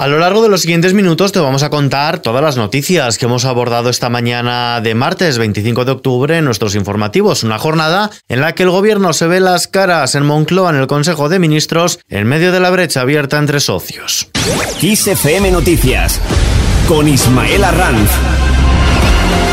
A lo largo de los siguientes minutos te vamos a contar todas las noticias que hemos abordado esta mañana de martes 25 de octubre en nuestros informativos, una jornada en la que el gobierno se ve las caras en Moncloa en el Consejo de Ministros en medio de la brecha abierta entre socios. Noticias con Ismael Arranz.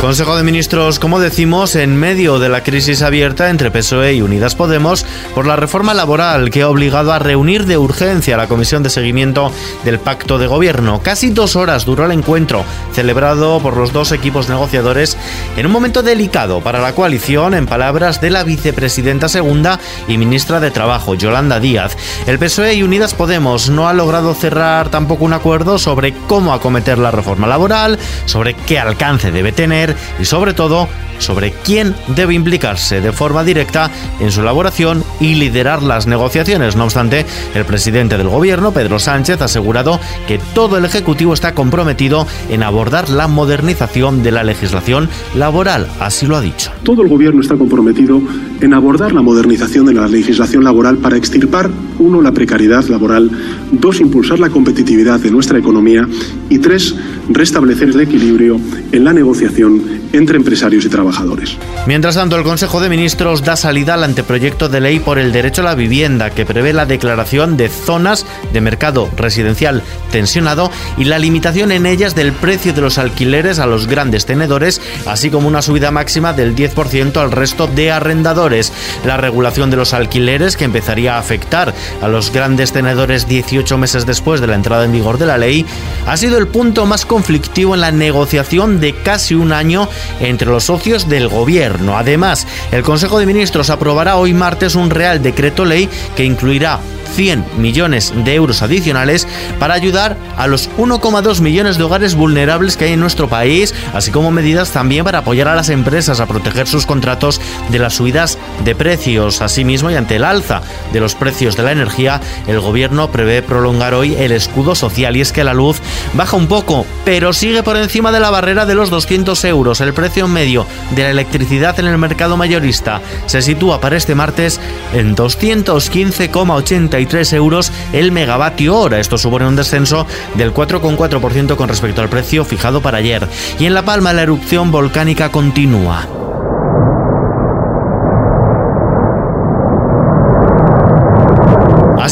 Consejo de Ministros, como decimos, en medio de la crisis abierta entre PSOE y Unidas Podemos por la reforma laboral que ha obligado a reunir de urgencia la Comisión de Seguimiento del Pacto de Gobierno. Casi dos horas duró el encuentro, celebrado por los dos equipos negociadores en un momento delicado para la coalición, en palabras de la vicepresidenta segunda y ministra de Trabajo, Yolanda Díaz. El PSOE y Unidas Podemos no ha logrado cerrar tampoco un acuerdo sobre cómo acometer la reforma laboral, sobre qué alcance debe tener y sobre todo sobre quién debe implicarse de forma directa en su elaboración y liderar las negociaciones. No obstante, el presidente del gobierno, Pedro Sánchez, ha asegurado que todo el Ejecutivo está comprometido en abordar la modernización de la legislación laboral. Así lo ha dicho. Todo el gobierno está comprometido en abordar la modernización de la legislación laboral para extirpar, uno, la precariedad laboral, dos, impulsar la competitividad de nuestra economía y tres, restablecer el equilibrio en la negociación entre empresarios y trabajadores. Mientras tanto, el Consejo de Ministros da salida al anteproyecto de ley por el derecho a la vivienda que prevé la declaración de zonas de mercado residencial tensionado y la limitación en ellas del precio de los alquileres a los grandes tenedores, así como una subida máxima del 10% al resto de arrendadores. La regulación de los alquileres que empezaría a afectar a los grandes tenedores 18 meses después de la entrada en vigor de la ley ha sido el punto más conflictivo en la negociación de casi un año entre los socios del gobierno. Además, el Consejo de Ministros aprobará hoy martes un Real Decreto Ley que incluirá 100 millones de euros adicionales para ayudar a los 1,2 millones de hogares vulnerables que hay en nuestro país, así como medidas también para apoyar a las empresas a proteger sus contratos de las subidas de precios. Asimismo, y ante el alza de los precios de la energía, el gobierno prevé prolongar hoy el escudo social y es que la luz baja un poco, pero sigue por encima de la barrera de los 200 euros. El precio medio de la electricidad en el mercado mayorista se sitúa para este martes en 215,80 euros el megavatio hora. Esto supone un descenso del 4,4% con respecto al precio fijado para ayer. Y en La Palma la erupción volcánica continúa.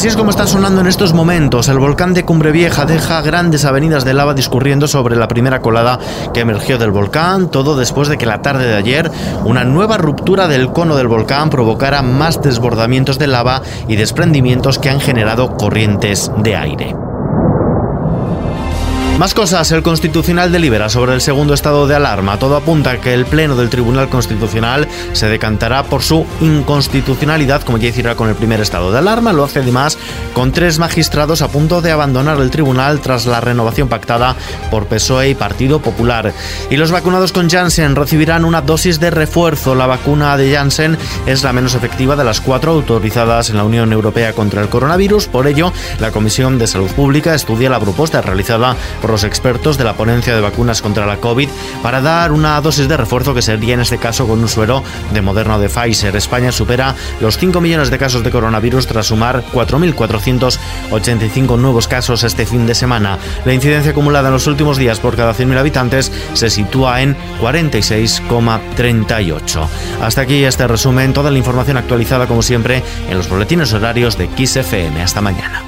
Así es como está sonando en estos momentos. El volcán de Cumbre Vieja deja grandes avenidas de lava discurriendo sobre la primera colada que emergió del volcán, todo después de que la tarde de ayer una nueva ruptura del cono del volcán provocara más desbordamientos de lava y desprendimientos que han generado corrientes de aire. Más cosas, el Constitucional delibera sobre el segundo estado de alarma. Todo apunta a que el Pleno del Tribunal Constitucional se decantará por su inconstitucionalidad, como ya hiciera con el primer estado de alarma. Lo hace además con tres magistrados a punto de abandonar el tribunal tras la renovación pactada por PSOE y Partido Popular. Y los vacunados con Janssen recibirán una dosis de refuerzo. La vacuna de Janssen es la menos efectiva de las cuatro autorizadas en la Unión Europea contra el coronavirus. Por ello, la Comisión de Salud Pública estudia la propuesta realizada los expertos de la ponencia de vacunas contra la COVID para dar una dosis de refuerzo que sería en este caso con un suero de Moderna o de Pfizer. España supera los 5 millones de casos de coronavirus tras sumar 4.485 nuevos casos este fin de semana. La incidencia acumulada en los últimos días por cada 100.000 habitantes se sitúa en 46,38. Hasta aquí este resumen, toda la información actualizada como siempre en los boletines horarios de XFM. Hasta mañana.